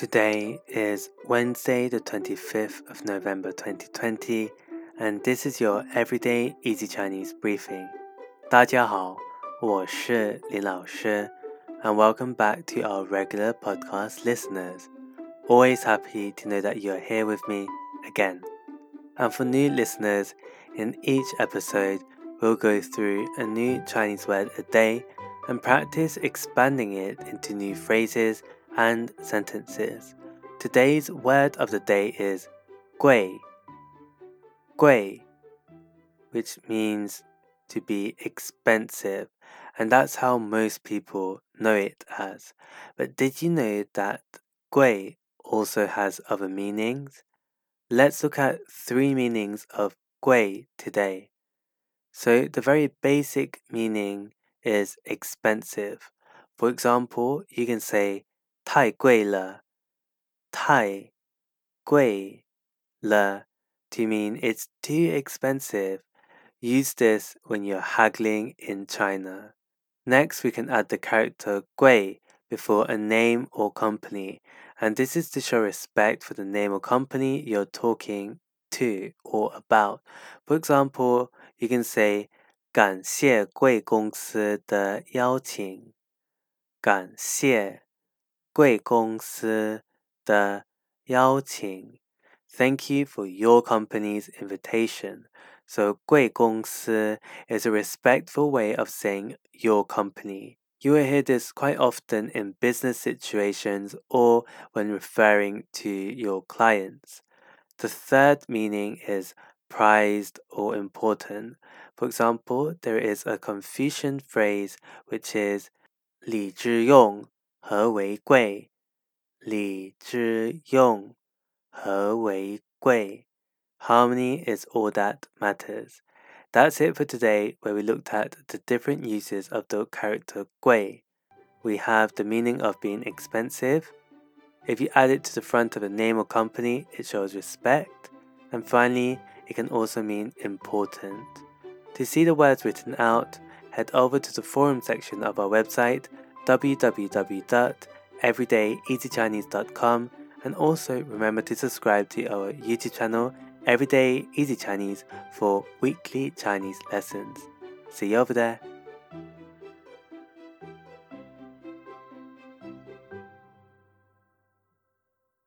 Today is Wednesday, the 25th of November 2020, and this is your Everyday Easy Chinese briefing. 大家好，我是林老师, and welcome back to our regular podcast listeners. Always happy to know that you are here with me again. And for new listeners, in each episode, we'll go through a new Chinese word a day and practice expanding it into new phrases and sentences. Today's word of the day is gui, gui, which means to be expensive, and that's how most people know it as. But did you know that gui also has other meanings? Let's look at three meanings of gui today. So, the very basic meaning is expensive. For example, you can say 太贵了，太贵了 to mean it's too expensive. Use this when you're haggling in China. Next, we can add the character 贵 before a name or company, and this is to show respect for the name or company you're talking to or about. For example, you can say 感谢贵公司的邀请。感谢 贵公司的邀请。Thank you for your company's invitation. So 贵公司 is a respectful way of saying your company. You will hear this quite often in business situations or when referring to your clients. The third meaning is prized or important. For example, there is a Confucian phrase which is 礼之用 和为贵，礼之用和为贵。Harmony is all that matters. That's it for today, where we looked at the different uses of the character gui. We have the meaning of being expensive. If you add it to the front of a name or company, it shows respect. And finally, it can also mean important. To see the words written out, head over to the forum section of our website www.everydayeasychinese.com and also remember to subscribe to our YouTube channel Everyday Easy Chinese for weekly Chinese lessons. See you over there.